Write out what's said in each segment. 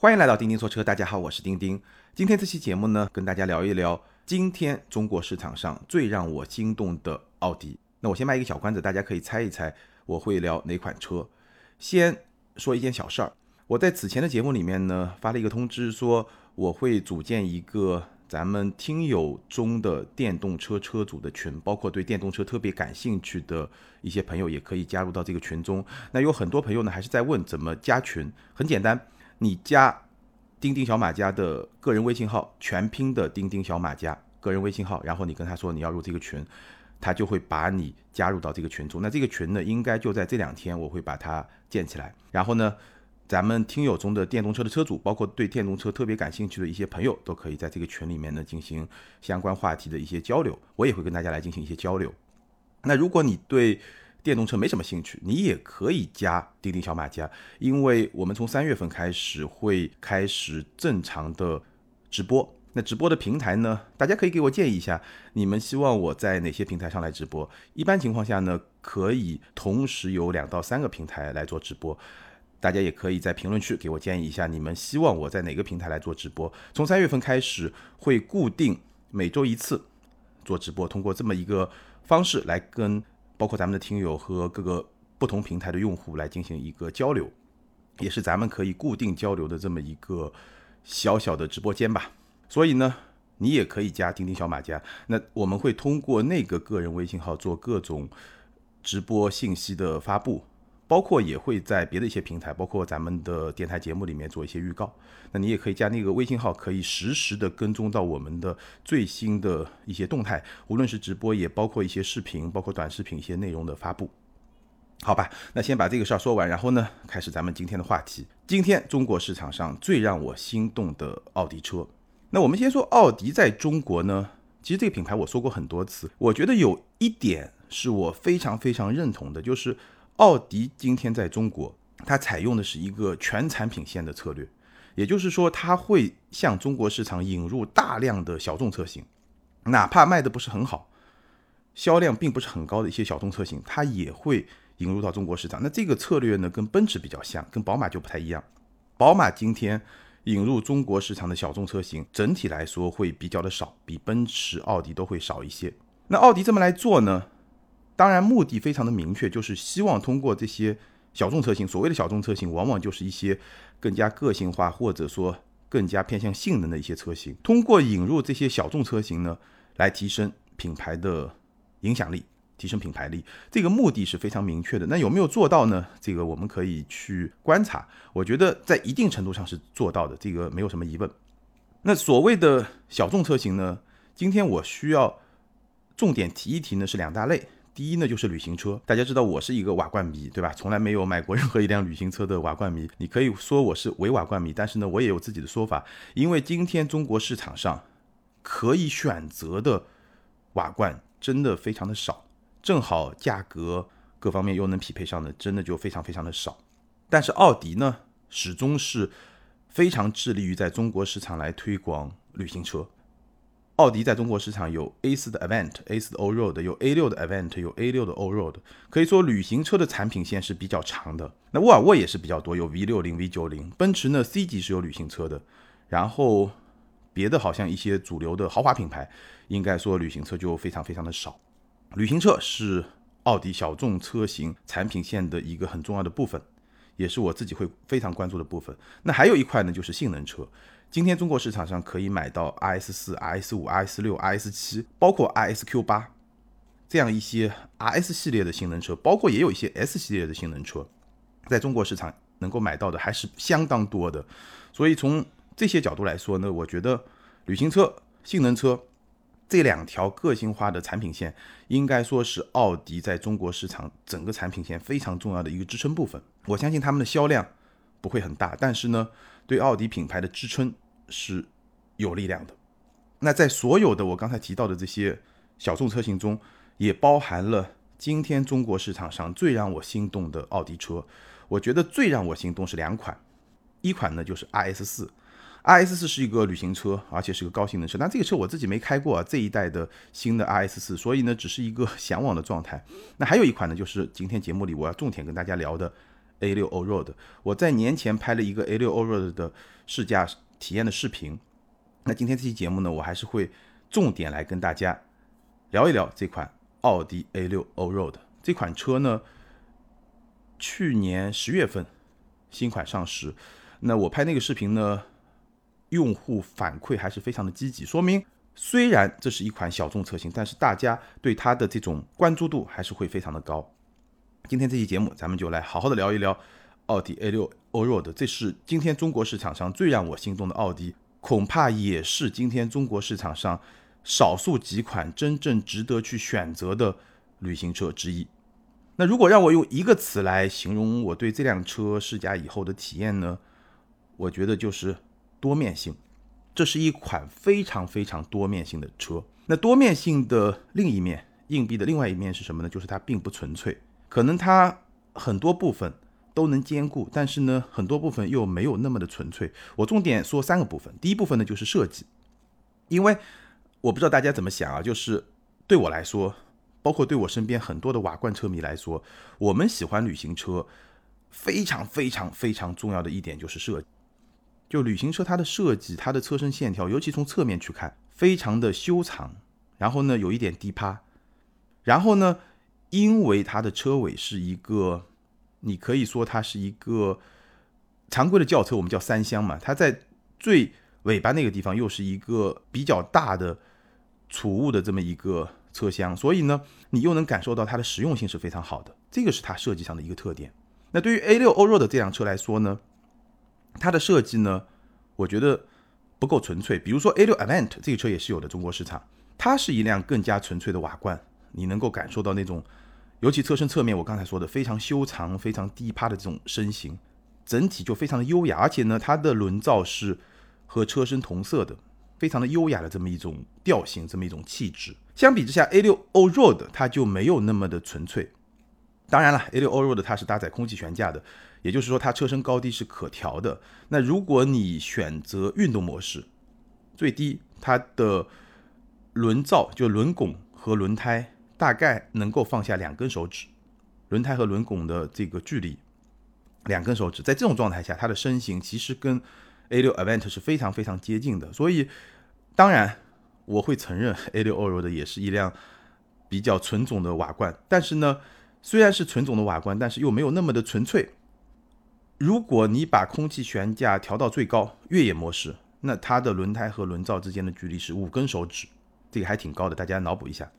欢迎来到钉钉说车，大家好，我是钉钉。今天这期节目呢，跟大家聊一聊今天中国市场上最让我心动的奥迪。那我先卖一个小关子，大家可以猜一猜我会聊哪款车。先说一件小事儿，我在此前的节目里面呢发了一个通知，说我会组建一个咱们听友中的电动车车主的群，包括对电动车特别感兴趣的一些朋友也可以加入到这个群中。那有很多朋友呢还是在问怎么加群，很简单。你加钉钉小马家的个人微信号，全拼的钉钉小马家个人微信号，然后你跟他说你要入这个群，他就会把你加入到这个群中。那这个群呢，应该就在这两天，我会把它建起来。然后呢，咱们听友中的电动车的车主，包括对电动车特别感兴趣的一些朋友，都可以在这个群里面呢进行相关话题的一些交流。我也会跟大家来进行一些交流。那如果你对电动车没什么兴趣，你也可以加钉钉小马家，因为我们从三月份开始会开始正常的直播。那直播的平台呢，大家可以给我建议一下，你们希望我在哪些平台上来直播？一般情况下呢，可以同时有两到三个平台来做直播。大家也可以在评论区给我建议一下，你们希望我在哪个平台来做直播？从三月份开始会固定每周一次做直播，通过这么一个方式来跟。包括咱们的听友和各个不同平台的用户来进行一个交流，也是咱们可以固定交流的这么一个小小的直播间吧。所以呢，你也可以加钉钉小马甲，那我们会通过那个个人微信号做各种直播信息的发布。包括也会在别的一些平台，包括咱们的电台节目里面做一些预告。那你也可以加那个微信号，可以实时的跟踪到我们的最新的一些动态，无论是直播，也包括一些视频，包括短视频一些内容的发布。好吧，那先把这个事儿说完，然后呢，开始咱们今天的话题。今天中国市场上最让我心动的奥迪车，那我们先说奥迪在中国呢，其实这个品牌我说过很多次，我觉得有一点是我非常非常认同的，就是。奥迪今天在中国，它采用的是一个全产品线的策略，也就是说，它会向中国市场引入大量的小众车型，哪怕卖的不是很好，销量并不是很高的一些小众车型，它也会引入到中国市场。那这个策略呢，跟奔驰比较像，跟宝马就不太一样。宝马今天引入中国市场的小众车型，整体来说会比较的少，比奔驰、奥迪都会少一些。那奥迪这么来做呢？当然，目的非常的明确，就是希望通过这些小众车型，所谓的小众车型，往往就是一些更加个性化或者说更加偏向性能的一些车型。通过引入这些小众车型呢，来提升品牌的影响力，提升品牌力，这个目的是非常明确的。那有没有做到呢？这个我们可以去观察。我觉得在一定程度上是做到的，这个没有什么疑问。那所谓的小众车型呢，今天我需要重点提一提呢，是两大类。第一呢，就是旅行车。大家知道我是一个瓦罐迷，对吧？从来没有买过任何一辆旅行车的瓦罐迷。你可以说我是伪瓦罐迷，但是呢，我也有自己的说法。因为今天中国市场上可以选择的瓦罐真的非常的少，正好价格各方面又能匹配上的，真的就非常非常的少。但是奥迪呢，始终是非常致力于在中国市场来推广旅行车。奥迪在中国市场有 A 四的 Avant，A 四的 Allroad，有 A 六的 Avant，有 A 六的 Allroad，可以说旅行车的产品线是比较长的。那沃尔沃也是比较多，有 V 六零、V 九零。奔驰呢，C 级是有旅行车的，然后别的好像一些主流的豪华品牌，应该说旅行车就非常非常的少。旅行车是奥迪小众车型产品线的一个很重要的部分，也是我自己会非常关注的部分。那还有一块呢，就是性能车。今天中国市场上可以买到 R S 四、R S 五、R S 六、R S 七，包括 R S Q 八这样一些 R S 系列的性能车，包括也有一些 S 系列的性能车，在中国市场能够买到的还是相当多的。所以从这些角度来说呢，我觉得旅行车、性能车这两条个性化的产品线，应该说是奥迪在中国市场整个产品线非常重要的一个支撑部分。我相信他们的销量不会很大，但是呢。对奥迪品牌的支撑是有力量的。那在所有的我刚才提到的这些小众车型中，也包含了今天中国市场上最让我心动的奥迪车。我觉得最让我心动是两款，一款呢就是 RS 四，RS 四是一个旅行车，而且是个高性能车。但这个车我自己没开过啊，这一代的新的 RS 四，所以呢只是一个 向往的状态。那还有一款呢，就是今天节目里我要重点跟大家聊的 A6 Allroad。我在年前拍了一个 A6 Allroad 的试驾体验的视频。那今天这期节目呢，我还是会重点来跟大家聊一聊这款奥迪 A6 Allroad 这款车呢。去年十月份新款上市，那我拍那个视频呢，用户反馈还是非常的积极，说明虽然这是一款小众车型，但是大家对它的这种关注度还是会非常的高。今天这期节目，咱们就来好好的聊一聊奥迪 A6 Allroad，这是今天中国市场上最让我心动的奥迪，恐怕也是今天中国市场上少数几款真正值得去选择的旅行车之一。那如果让我用一个词来形容我对这辆车试驾以后的体验呢？我觉得就是多面性。这是一款非常非常多面性的车。那多面性的另一面，硬币的另外一面是什么呢？就是它并不纯粹。可能它很多部分都能兼顾，但是呢，很多部分又没有那么的纯粹。我重点说三个部分。第一部分呢就是设计，因为我不知道大家怎么想啊，就是对我来说。包括对我身边很多的瓦罐车迷来说，我们喜欢旅行车，非常非常非常重要的一点就是设计。就旅行车它的设计，它的车身线条，尤其从侧面去看，非常的修长，然后呢有一点低趴，然后呢，因为它的车尾是一个，你可以说它是一个常规的轿车，我们叫三厢嘛，它在最尾巴那个地方又是一个比较大的储物的这么一个。车厢，所以呢，你又能感受到它的实用性是非常好的，这个是它设计上的一个特点。那对于 A6 Allroad 这辆车来说呢，它的设计呢，我觉得不够纯粹。比如说 A6 Avant 这个车也是有的中国市场，它是一辆更加纯粹的瓦罐，你能够感受到那种，尤其车身侧面，我刚才说的非常修长、非常低趴的这种身形，整体就非常的优雅，而且呢，它的轮罩是和车身同色的。非常的优雅的这么一种调性，这么一种气质。相比之下，A6O road 它就没有那么的纯粹。当然了，A6O road 它是搭载空气悬架的，也就是说它车身高低是可调的。那如果你选择运动模式，最低它的轮罩就轮拱和轮胎大概能够放下两根手指，轮胎和轮拱的这个距离两根手指，在这种状态下，它的身形其实跟 A6 Avant 是非常非常接近的，所以当然我会承认 A6 Allroad 也是一辆比较纯种的瓦罐，但是呢，虽然是纯种的瓦罐，但是又没有那么的纯粹。如果你把空气悬架调到最高越野模式，那它的轮胎和轮罩之间的距离是五根手指，这个还挺高的，大家脑补一下，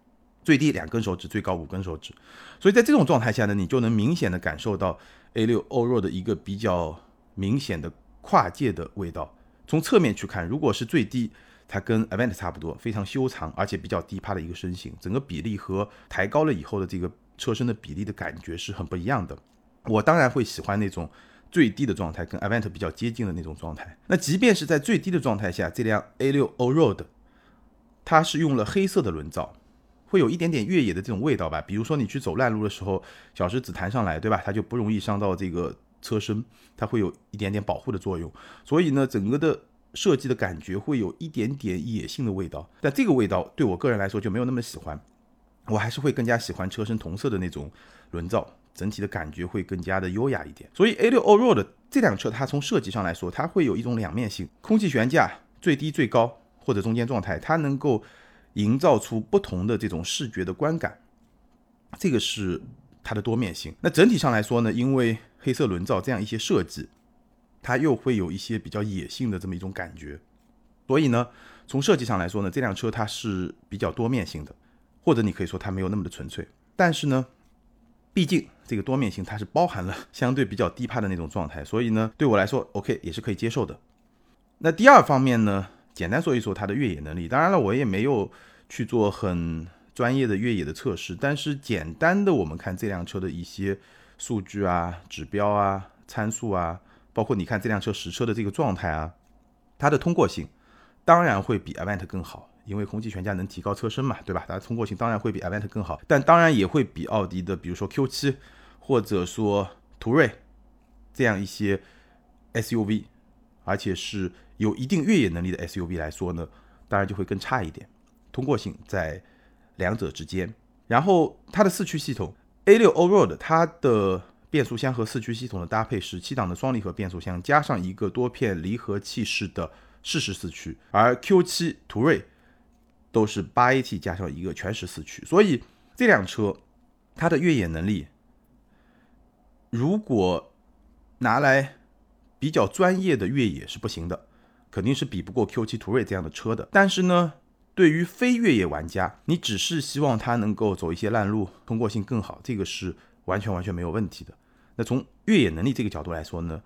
最低两根手指，最高五根手指。所以在这种状态下呢，你就能明显的感受到 A6 Allroad 的一个比较明显的。跨界的味道，从侧面去看，如果是最低，它跟 Avant 差不多，非常修长，而且比较低趴的一个身形，整个比例和抬高了以后的这个车身的比例的感觉是很不一样的。我当然会喜欢那种最低的状态，跟 Avant 比较接近的那种状态。那即便是在最低的状态下，这辆 A6 Allroad，它是用了黑色的轮罩，会有一点点越野的这种味道吧。比如说你去走烂路的时候，小石子弹上来，对吧？它就不容易伤到这个。车身它会有一点点保护的作用，所以呢，整个的设计的感觉会有一点点野性的味道。但这个味道对我个人来说就没有那么喜欢，我还是会更加喜欢车身同色的那种轮罩，整体的感觉会更加的优雅一点。所以 A 六 Allroad 这辆车它从设计上来说，它会有一种两面性，空气悬架最低、最高或者中间状态，它能够营造出不同的这种视觉的观感，这个是它的多面性。那整体上来说呢，因为黑色轮罩这样一些设计，它又会有一些比较野性的这么一种感觉，所以呢，从设计上来说呢，这辆车它是比较多面性的，或者你可以说它没有那么的纯粹。但是呢，毕竟这个多面性它是包含了 相对比较低趴的那种状态，所以呢，对我来说，OK 也是可以接受的。那第二方面呢，简单说一说它的越野能力。当然了，我也没有去做很专业的越野的测试，但是简单的我们看这辆车的一些。数据啊、指标啊、参数啊，包括你看这辆车实车的这个状态啊，它的通过性当然会比 Avant 更好，因为空气悬架能提高车身嘛，对吧？它的通过性当然会比 Avant 更好，但当然也会比奥迪的，比如说 Q7 或者说途锐这样一些 SUV，而且是有一定越野能力的 SUV 来说呢，当然就会更差一点，通过性在两者之间。然后它的四驱系统。A6 Allroad 它的变速箱和四驱系统的搭配是七档的双离合变速箱，加上一个多片离合器式的适时四驱，而 Q7 途锐都是八 AT 加上一个全时四驱，所以这辆车它的越野能力，如果拿来比较专业的越野是不行的，肯定是比不过 Q7 途锐这样的车的。但是呢，对于非越野玩家，你只是希望它能够走一些烂路，通过性更好，这个是完全完全没有问题的。那从越野能力这个角度来说呢，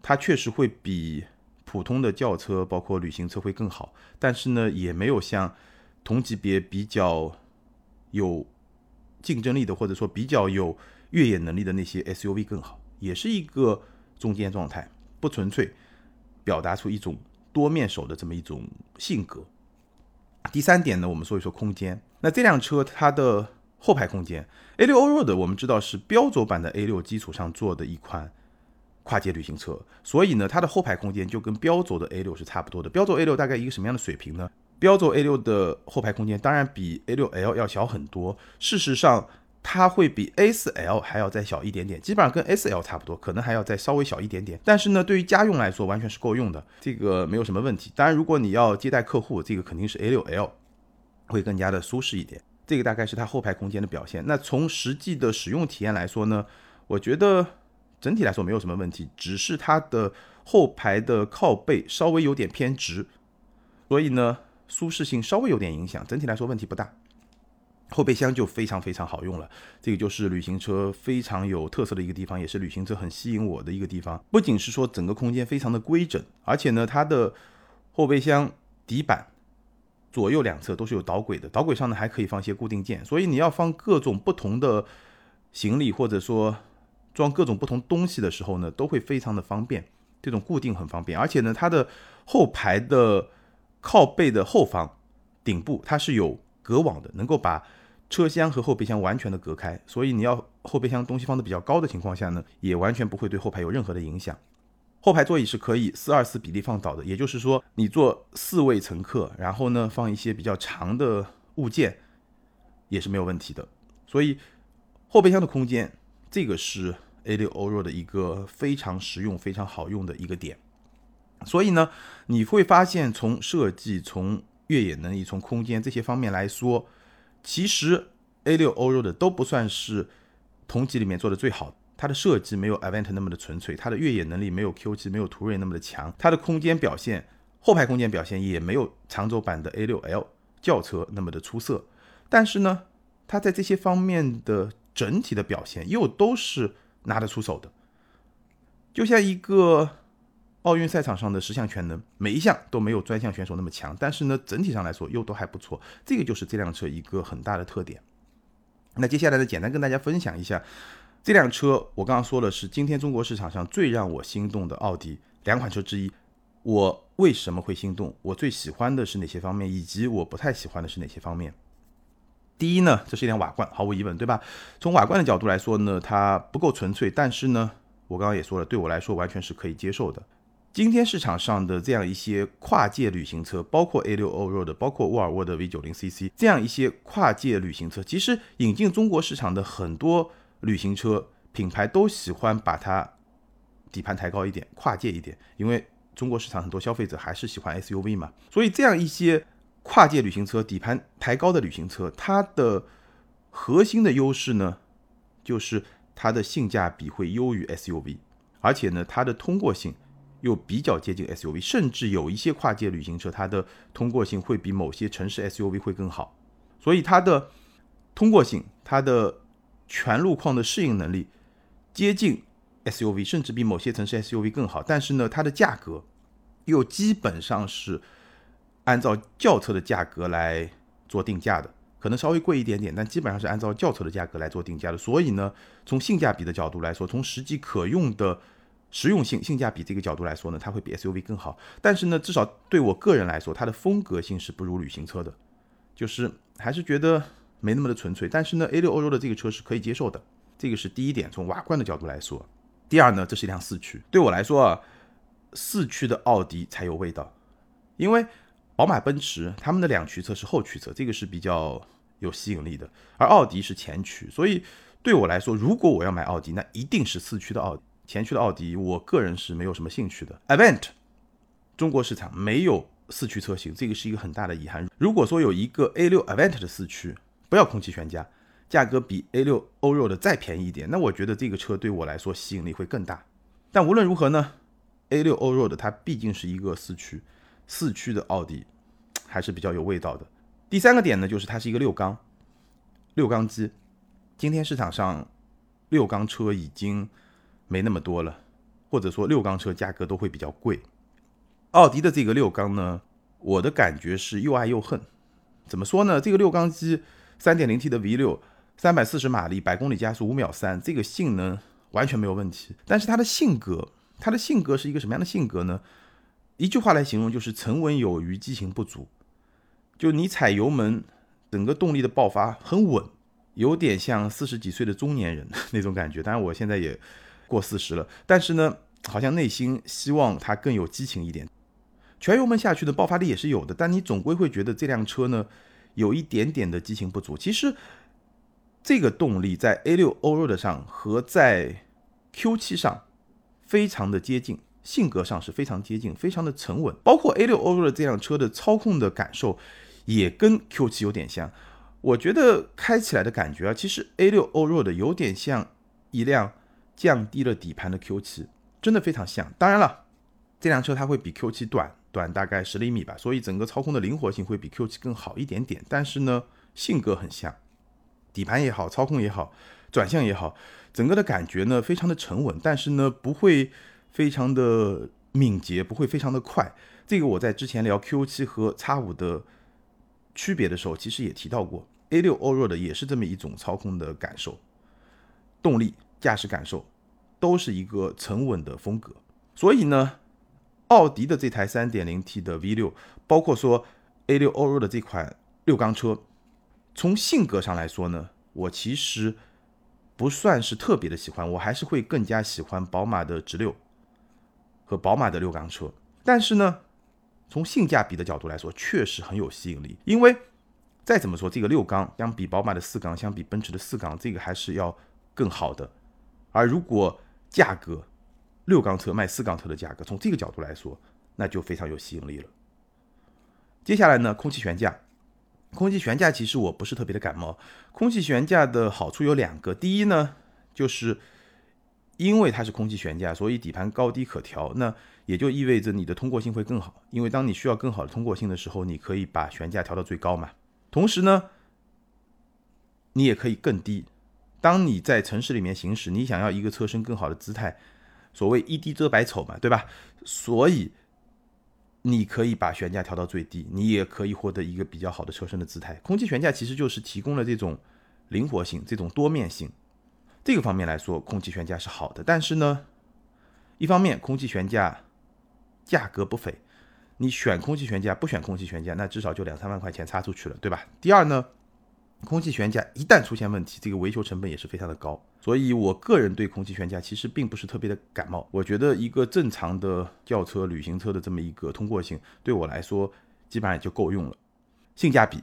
它确实会比普通的轿车，包括旅行车会更好，但是呢，也没有像同级别比较有竞争力的，或者说比较有越野能力的那些 SUV 更好，也是一个中间状态，不纯粹表达出一种多面手的这么一种性格。第三点呢，我们说一说空间。那这辆车它的后排空间，A6 Allroad 我们知道是标轴版的 A6 基础上做的一款跨界旅行车，所以呢，它的后排空间就跟标轴的 A6 是差不多的。标轴 A6 大概一个什么样的水平呢？标轴 A6 的后排空间当然比 A6L 要小很多，事实上它会比 A4L 还要再小一点点，基本上跟 S L 差不多，可能还要再稍微小一点点。但是呢，对于家用来说完全是够用的，这个没有什么问题。当然，如果你要接待客户，这个肯定是 A6L 会更加的舒适一点。这个大概是它后排空间的表现。那从实际的使用体验来说呢，我觉得整体来说没有什么问题，只是它的后排的靠背稍微有点偏直，所以呢舒适性稍微有点影响。整体来说问题不大。后备箱就非常非常好用了，这个就是旅行车非常有特色的一个地方，也是旅行车很吸引我的一个地方。不仅是说整个空间非常的规整，而且呢它的后备箱底板。左右两侧都是有导轨的，导轨上呢还可以放一些固定件，所以你要放各种不同的行李或者说装各种不同东西的时候呢，都会非常的方便。这种固定很方便，而且呢，它的后排的靠背的后方顶部它是有隔网的，能够把车厢和后备箱完全的隔开，所以你要后备箱东西放的比较高的情况下呢，也完全不会对后排有任何的影响。后排座椅是可以四二四比例放倒的，也就是说，你坐四位乘客，然后呢放一些比较长的物件，也是没有问题的。所以后备箱的空间，这个是 A 六 Oro 的一个非常实用、非常好用的一个点。所以呢，你会发现从设计、从越野能力、从空间这些方面来说，其实 A6 欧洲的都不算是同级里面做的最好。它的设计没有 Avant 那么的纯粹，它的越野能力没有 Q7、没有途锐那么的强，它的空间表现、后排空间表现也没有长轴版的 A6L 轿车那么的出色。但是呢，它在这些方面的整体的表现又都是拿得出手的，就像一个奥运赛场上的十项全能，每一项都没有专项选手那么强，但是呢，整体上来说又都还不错。这个就是这辆车一个很大的特点。那接下来呢，简单跟大家分享一下。这辆车我刚刚说了是今天中国市场上最让我心动的奥迪两款车之一。我为什么会心动？我最喜欢的是哪些方面，以及我不太喜欢的是哪些方面？第一呢，这是一辆瓦罐，毫无疑问，对吧？从瓦罐的角度来说呢，它不够纯粹，但是呢，我刚刚也说了，对我来说完全是可以接受的。今天市场上的这样一些跨界旅行车，包括 A6 Allroad，包括沃尔沃的 V90CC，这样一些跨界旅行车，其实引进中国市场的很多。旅行车品牌都喜欢把它底盘抬高一点，跨界一点，因为中国市场很多消费者还是喜欢 SUV 嘛，所以这样一些跨界旅行车底盘抬高的旅行车，它的核心的优势呢，就是它的性价比会优于 SUV，而且呢，它的通过性又比较接近 SUV，甚至有一些跨界旅行车，它的通过性会比某些城市 SUV 会更好，所以它的通过性，它的全路况的适应能力接近 SUV，甚至比某些城市 SUV 更好。但是呢，它的价格又基本上是按照轿车的价格来做定价的，可能稍微贵一点点，但基本上是按照轿车的价格来做定价的。所以呢，从性价比的角度来说，从实际可用的实用性、性价比这个角度来说呢，它会比 SUV 更好。但是呢，至少对我个人来说，它的风格性是不如旅行车的，就是还是觉得。没那么的纯粹，但是呢，A6 欧洲的这个车是可以接受的，这个是第一点。从瓦罐的角度来说，第二呢，这是一辆四驱。对我来说啊，四驱的奥迪才有味道，因为宝马、奔驰他们的两驱车是后驱车，这个是比较有吸引力的，而奥迪是前驱，所以对我来说，如果我要买奥迪，那一定是四驱的奥迪，前驱的奥迪，我个人是没有什么兴趣的。Event 中国市场没有四驱车型，这个是一个很大的遗憾。如果说有一个 A6 Event 的四驱，不要空气悬架，价格比 A6 Allroad 再便宜一点，那我觉得这个车对我来说吸引力会更大。但无论如何呢，A6 Allroad 它毕竟是一个四驱，四驱的奥迪还是比较有味道的。第三个点呢，就是它是一个六缸，六缸机。今天市场上六缸车已经没那么多了，或者说六缸车价格都会比较贵。奥迪的这个六缸呢，我的感觉是又爱又恨。怎么说呢？这个六缸机，三点零 T 的 V 六，三百四十马力，百公里加速五秒三，这个性能完全没有问题。但是它的性格，它的性格是一个什么样的性格呢？一句话来形容就是沉稳有余，激情不足。就你踩油门，整个动力的爆发很稳。有点像四十几岁的中年人 那种感觉，当然我现在也过四十了，但是呢，好像内心希望它更有激情一点。全油门下去的爆发力也是有的，但你总归会觉得这辆车呢有一点点的激情不足。其实这个动力在 A6 Allroad 上和在 Q7 上非常的接近，性格上是非常接近，非常的沉稳。包括 A6 Allroad 这辆车的操控的感受也跟 Q7 有点像。我觉得开起来的感觉啊，其实 A6 Allroad 有点像一辆降低了底盘的 Q7，真的非常像。当然了，这辆车它会比 Q7 短短大概十厘米吧，所以整个操控的灵活性会比 Q7 更好一点点。但是呢，性格很像，底盘也好，操控也好，转向也好，整个的感觉呢非常的沉稳，但是呢不会非常的敏捷，不会非常的快。这个我在之前聊 Q7 和 X5 的区别的时候，其实也提到过。A6 Allroad 也是这么一种操控的感受，动力、驾驶感受都是一个沉稳的风格。所以呢，奥迪的这台 3.0T 的 V6，包括说 A6 Allroad 这款六缸车，从性格上来说呢，我其实不算是特别的喜欢，我还是会更加喜欢宝马的直六和宝马的六缸车。但是呢，从性价比的角度来说，确实很有吸引力，因为。再怎么说，这个六缸相比宝马的四缸，相比奔驰的四缸，这个还是要更好的。而如果价格，六缸车卖四缸车的价格，从这个角度来说，那就非常有吸引力了。接下来呢，空气悬架，空气悬架其实我不是特别的感冒。空气悬架的好处有两个，第一呢，就是因为它是空气悬架，所以底盘高低可调，那也就意味着你的通过性会更好。因为当你需要更好的通过性的时候，你可以把悬架调到最高嘛。同时呢，你也可以更低。当你在城市里面行驶，你想要一个车身更好的姿态，所谓一低遮百丑嘛，对吧？所以你可以把悬架调到最低，你也可以获得一个比较好的车身的姿态。空气悬架其实就是提供了这种灵活性、这种多面性。这个方面来说，空气悬架是好的。但是呢，一方面空气悬架价格不菲。你选空气悬架不选空气悬架，那至少就两三万块钱差出去了，对吧？第二呢，空气悬架一旦出现问题，这个维修成本也是非常的高。所以我个人对空气悬架其实并不是特别的感冒。我觉得一个正常的轿车、旅行车的这么一个通过性，对我来说基本上也就够用了。性价比，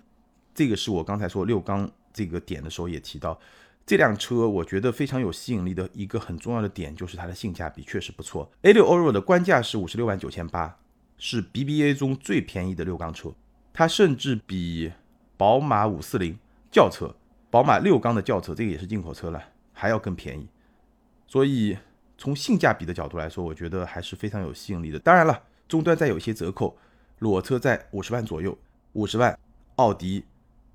这个是我刚才说六缸这个点的时候也提到，这辆车我觉得非常有吸引力的一个很重要的点就是它的性价比确实不错。A6 Allroad 的官价是五十六万九千八。是 BBA 中最便宜的六缸车，它甚至比宝马五四零轿车、宝马六缸的轿车，这个也是进口车了，还要更便宜。所以从性价比的角度来说，我觉得还是非常有吸引力的。当然了，终端再有一些折扣，裸车在五十万左右，五十万，奥迪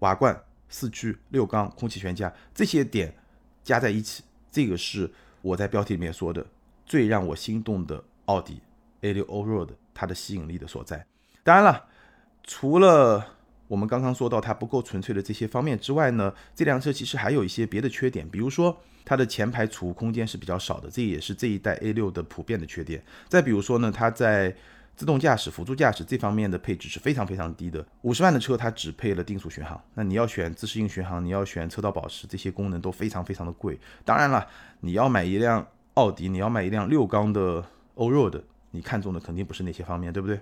瓦罐四驱六缸空气悬架这些点加在一起，这个是我在标题里面说的最让我心动的奥迪 A6 Allroad。它的吸引力的所在，当然了，除了我们刚刚说到它不够纯粹的这些方面之外呢，这辆车其实还有一些别的缺点，比如说它的前排储物空间是比较少的，这也是这一代 A6 的普遍的缺点。再比如说呢，它在自动驾驶、辅助驾驶这方面的配置是非常非常低的。五十万的车它只配了定速巡航，那你要选自适应巡航，你要选车道保持，这些功能都非常非常的贵。当然了，你要买一辆奥迪，你要买一辆六缸的欧 d 你看中的肯定不是那些方面，对不对？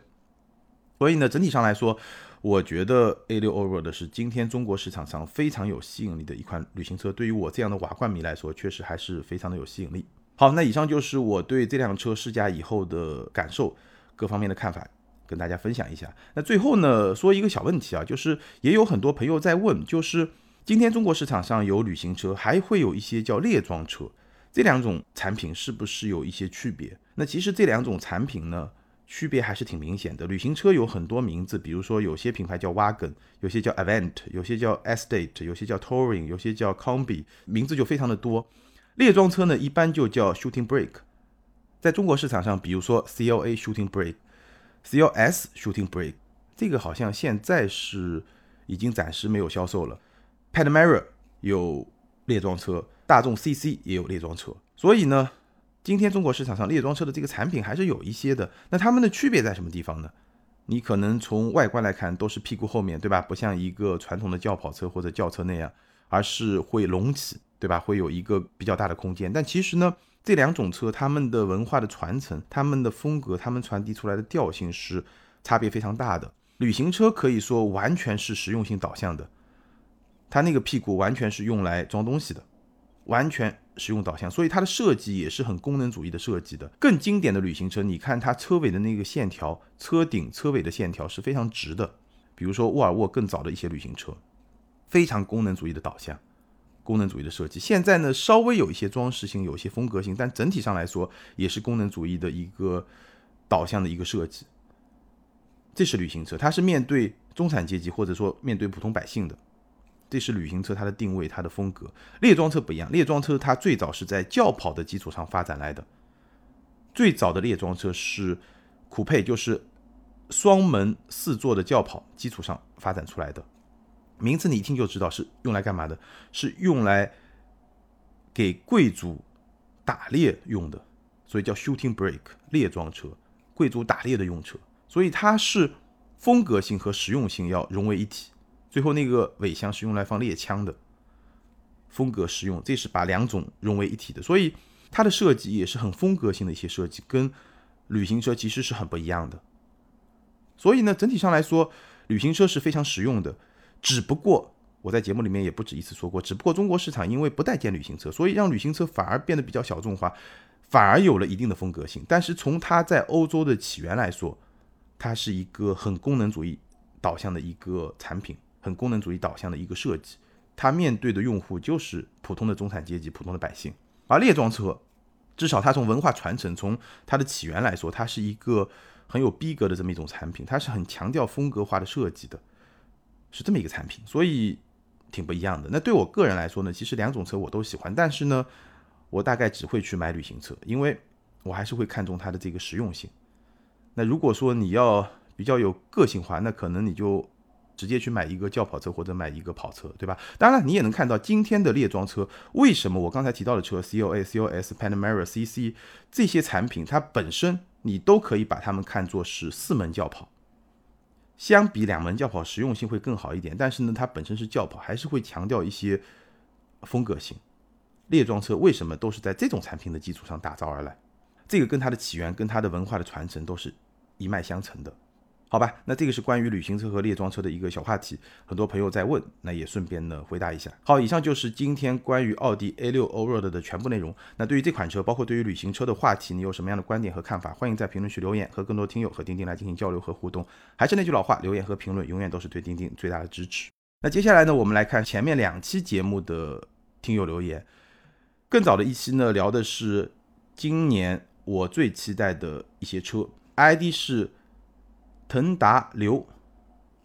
所以呢，整体上来说，我觉得 A 六 Over 的是今天中国市场上非常有吸引力的一款旅行车。对于我这样的瓦罐迷来说，确实还是非常的有吸引力。好，那以上就是我对这辆车试驾以后的感受，各方面的看法，跟大家分享一下。那最后呢，说一个小问题啊，就是也有很多朋友在问，就是今天中国市场上有旅行车，还会有一些叫猎装车，这两种产品是不是有一些区别？那其实这两种产品呢？区别还是挺明显的。旅行车有很多名字，比如说有些品牌叫 Wagon，有些叫 Event，有些叫 Estate，有些叫 Touring，有些叫 Combi，名字就非常的多。猎装车呢，一般就叫 Shooting Brake。在中国市场上，比如说 CLA Shooting Brake，CLS Shooting Brake，这个好像现在是已经暂时没有销售了。Panamera 有猎装车，大众 CC 也有猎装车，所以呢。今天中国市场上列装车的这个产品还是有一些的，那它们的区别在什么地方呢？你可能从外观来看都是屁股后面对吧？不像一个传统的轿跑车或者轿车那样，而是会隆起对吧？会有一个比较大的空间。但其实呢，这两种车它们的文化的传承、它们的风格、它们传递出来的调性是差别非常大的。旅行车可以说完全是实用性导向的，它那个屁股完全是用来装东西的，完全。实用导向，所以它的设计也是很功能主义的设计的。更经典的旅行车，你看它车尾的那个线条，车顶、车尾的线条是非常直的。比如说沃尔沃更早的一些旅行车，非常功能主义的导向，功能主义的设计。现在呢，稍微有一些装饰性，有一些风格性，但整体上来说也是功能主义的一个导向的一个设计。这是旅行车，它是面对中产阶级或者说面对普通百姓的。这是旅行车它的定位，它的风格。猎装车不一样，猎装车它最早是在轿跑的基础上发展来的。最早的猎装车是酷配，就是双门四座的轿跑基础上发展出来的。名字你一听就知道是用来干嘛的，是用来给贵族打猎用的，所以叫 shooting brake 猎装车，贵族打猎的用车。所以它是风格性和实用性要融为一体。最后那个尾箱是用来放猎枪的，风格实用，这是把两种融为一体的，所以它的设计也是很风格性的一些设计，跟旅行车其实是很不一样的。所以呢，整体上来说，旅行车是非常实用的。只不过我在节目里面也不止一次说过，只不过中国市场因为不待见旅行车，所以让旅行车反而变得比较小众化，反而有了一定的风格性。但是从它在欧洲的起源来说，它是一个很功能主义导向的一个产品。很功能主义导向的一个设计，它面对的用户就是普通的中产阶级、普通的百姓。而猎装车，至少它从文化传承、从它的起源来说，它是一个很有逼格的这么一种产品，它是很强调风格化的设计的，是这么一个产品，所以挺不一样的。那对我个人来说呢，其实两种车我都喜欢，但是呢，我大概只会去买旅行车，因为我还是会看重它的这个实用性。那如果说你要比较有个性化，那可能你就。直接去买一个轿跑车或者买一个跑车，对吧？当然，你也能看到今天的猎装车，为什么我刚才提到的车 C O A、C O S、Panamera、C C 这些产品，它本身你都可以把它们看作是四门轿跑，相比两门轿跑实用性会更好一点。但是呢，它本身是轿跑，还是会强调一些风格性。猎装车为什么都是在这种产品的基础上打造而来？这个跟它的起源、跟它的文化的传承都是一脉相承的。好吧，那这个是关于旅行车和猎装车的一个小话题，很多朋友在问，那也顺便呢回答一下。好，以上就是今天关于奥迪 A6 Allroad 的全部内容。那对于这款车，包括对于旅行车的话题，你有什么样的观点和看法？欢迎在评论区留言，和更多听友和钉钉来进行交流和互动。还是那句老话，留言和评论永远都是对钉钉最大的支持。那接下来呢，我们来看前面两期节目的听友留言。更早的一期呢，聊的是今年我最期待的一些车，ID 是。腾达刘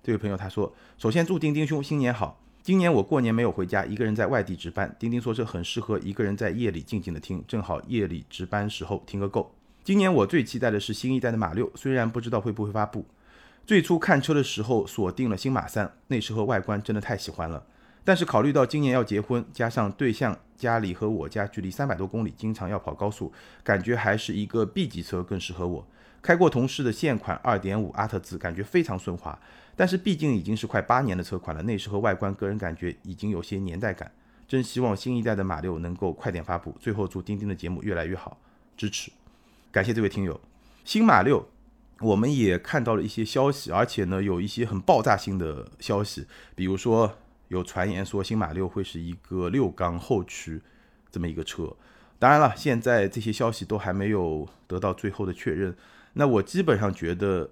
这位朋友他说：“首先祝丁丁兄新年好。今年我过年没有回家，一个人在外地值班。丁丁说这很适合一个人在夜里静静的听，正好夜里值班时候听个够。今年我最期待的是新一代的马六，虽然不知道会不会发布。最初看车的时候锁定了新马三，那时候外观真的太喜欢了。但是考虑到今年要结婚，加上对象家里和我家距离三百多公里，经常要跑高速，感觉还是一个 B 级车更适合我。”开过同事的现款2.5阿特兹，感觉非常顺滑，但是毕竟已经是快八年的车款了，内饰和外观个人感觉已经有些年代感。真希望新一代的马六能够快点发布。最后祝钉钉的节目越来越好，支持，感谢这位听友。新马六我们也看到了一些消息，而且呢，有一些很爆炸性的消息，比如说有传言说新马六会是一个六缸后驱这么一个车。当然了，现在这些消息都还没有得到最后的确认。那我基本上觉得，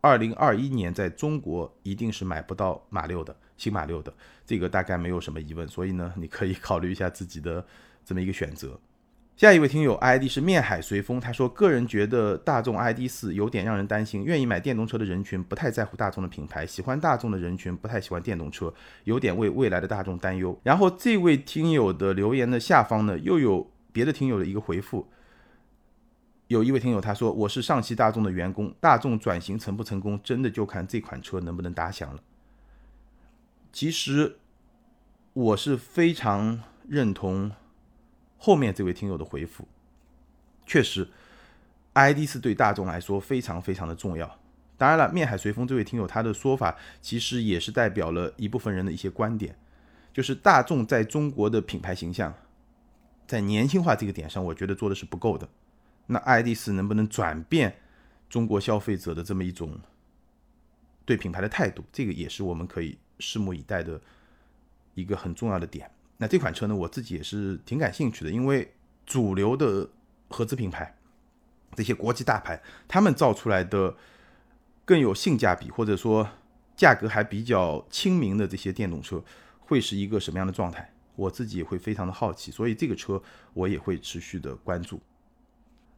二零二一年在中国一定是买不到马六的新马六的，这个大概没有什么疑问。所以呢，你可以考虑一下自己的这么一个选择。下一位听友 ID 是面海随风，他说个人觉得大众 ID 四有点让人担心，愿意买电动车的人群不太在乎大众的品牌，喜欢大众的人群不太喜欢电动车，有点为未来的大众担忧。然后这位听友的留言的下方呢，又有别的听友的一个回复，有一位听友他说我是上汽大众的员工，大众转型成不成功，真的就看这款车能不能打响了。其实我是非常认同。后面这位听友的回复，确实，ID 四对大众来说非常非常的重要。当然了，面海随风这位听友他的说法，其实也是代表了一部分人的一些观点，就是大众在中国的品牌形象，在年轻化这个点上，我觉得做的是不够的。那 ID 四能不能转变中国消费者的这么一种对品牌的态度，这个也是我们可以拭目以待的一个很重要的点。那这款车呢，我自己也是挺感兴趣的，因为主流的合资品牌，这些国际大牌，他们造出来的更有性价比，或者说价格还比较亲民的这些电动车，会是一个什么样的状态？我自己也会非常的好奇，所以这个车我也会持续的关注。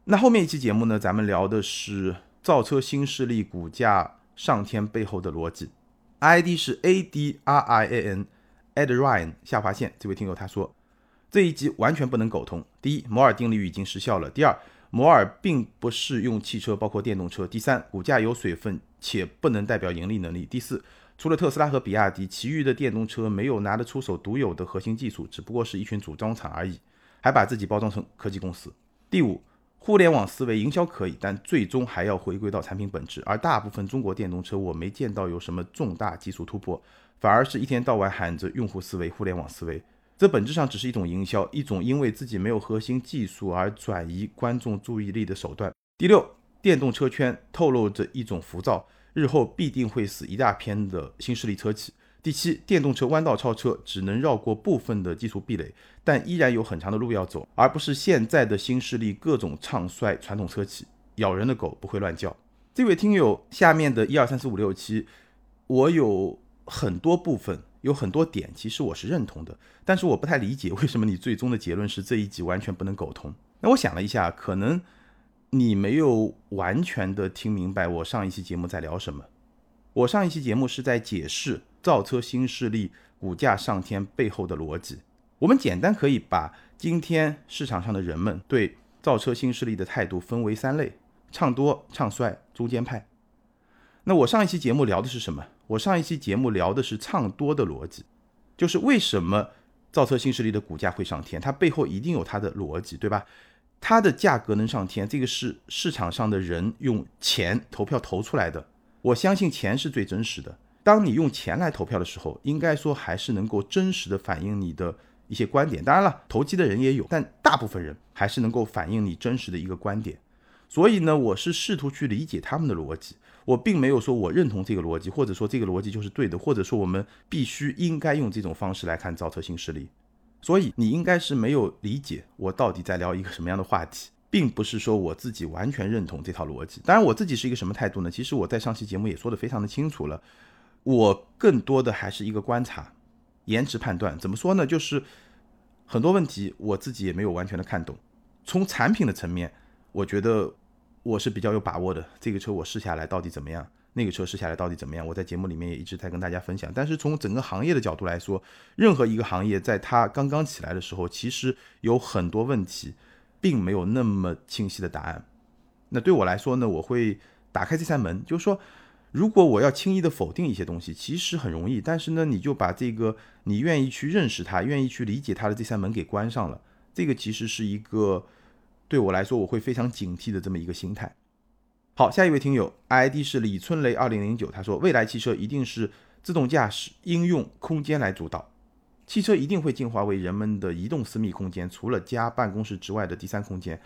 那后面一期节目呢，咱们聊的是造车新势力股价上天背后的逻辑，ID 是 A D R I A N。Ed Ryan 下划线这位听友他说，这一集完全不能苟同。第一，摩尔定律已经失效了；第二，摩尔并不适用汽车，包括电动车；第三，股价有水分且不能代表盈利能力；第四，除了特斯拉和比亚迪，其余的电动车没有拿得出手独有的核心技术，只不过是一群组装厂而已，还把自己包装成科技公司。第五，互联网思维营销可以，但最终还要回归到产品本质，而大部分中国电动车我没见到有什么重大技术突破。反而是一天到晚喊着用户思维、互联网思维，这本质上只是一种营销，一种因为自己没有核心技术而转移观众注意力的手段。第六，电动车圈透露着一种浮躁，日后必定会死一大片的新势力车企。第七，电动车弯道超车只能绕过部分的技术壁垒，但依然有很长的路要走，而不是现在的新势力各种唱衰传统车企。咬人的狗不会乱叫。这位听友下面的一二三四五六七，我有。很多部分有很多点，其实我是认同的，但是我不太理解为什么你最终的结论是这一集完全不能苟同。那我想了一下，可能你没有完全的听明白我上一期节目在聊什么。我上一期节目是在解释造车新势力股价上天背后的逻辑。我们简单可以把今天市场上的人们对造车新势力的态度分为三类：唱多、唱衰、中间派。那我上一期节目聊的是什么？我上一期节目聊的是唱多的逻辑，就是为什么造车新势力的股价会上天，它背后一定有它的逻辑，对吧？它的价格能上天，这个是市场上的人用钱投票投出来的。我相信钱是最真实的。当你用钱来投票的时候，应该说还是能够真实的反映你的一些观点。当然了，投机的人也有，但大部分人还是能够反映你真实的一个观点。所以呢，我是试图去理解他们的逻辑。我并没有说我认同这个逻辑，或者说这个逻辑就是对的，或者说我们必须应该用这种方式来看造车新势力。所以你应该是没有理解我到底在聊一个什么样的话题，并不是说我自己完全认同这套逻辑。当然，我自己是一个什么态度呢？其实我在上期节目也说的非常的清楚了，我更多的还是一个观察、延迟判断。怎么说呢？就是很多问题我自己也没有完全的看懂。从产品的层面，我觉得。我是比较有把握的，这个车我试下来到底怎么样？那个车试下来到底怎么样？我在节目里面也一直在跟大家分享。但是从整个行业的角度来说，任何一个行业在它刚刚起来的时候，其实有很多问题，并没有那么清晰的答案。那对我来说呢，我会打开这扇门，就是说，如果我要轻易的否定一些东西，其实很容易。但是呢，你就把这个你愿意去认识它、愿意去理解它的这扇门给关上了。这个其实是一个。对我来说，我会非常警惕的这么一个心态。好，下一位听友，ID 是李春雷二零零九，他说，未来汽车一定是自动驾驶应用空间来主导，汽车一定会进化为人们的移动私密空间，除了家、办公室之外的第三空间。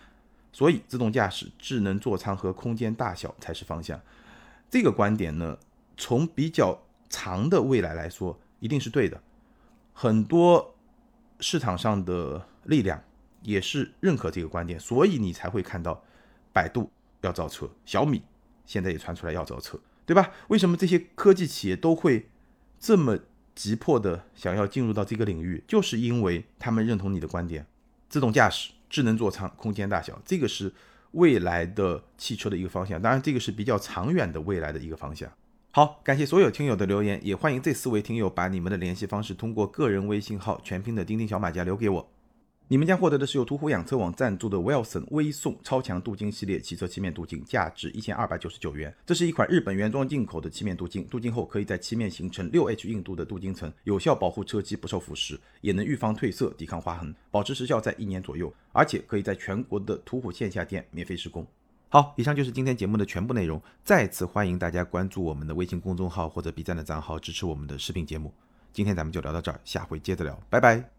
所以自动驾驶、智能座舱和空间大小才是方向。这个观点呢，从比较长的未来来说，一定是对的。很多市场上的力量也是认可这个观点，所以你才会看到百度要造车，小米现在也传出来要造车，对吧？为什么这些科技企业都会这么急迫的想要进入到这个领域？就是因为他们认同你的观点，自动驾驶、智能座舱、空间大小，这个是。未来的汽车的一个方向，当然这个是比较长远的未来的一个方向。好，感谢所有听友的留言，也欢迎这四位听友把你们的联系方式通过个人微信号全拼的钉钉小马甲留给我。你们将获得的是由途虎养车网赞助的 Wilson 微送超强镀金系列汽车漆面镀金，价值一千二百九十九元。这是一款日本原装进口的漆面镀金，镀金后可以在漆面形成六 H 硬度的镀金层，有效保护车漆不受腐蚀，也能预防褪色、抵抗划痕，保持时效在一年左右，而且可以在全国的途虎线下店免费施工。好，以上就是今天节目的全部内容。再次欢迎大家关注我们的微信公众号或者 B 站的账号，支持我们的视频节目。今天咱们就聊到这儿，下回接着聊，拜拜。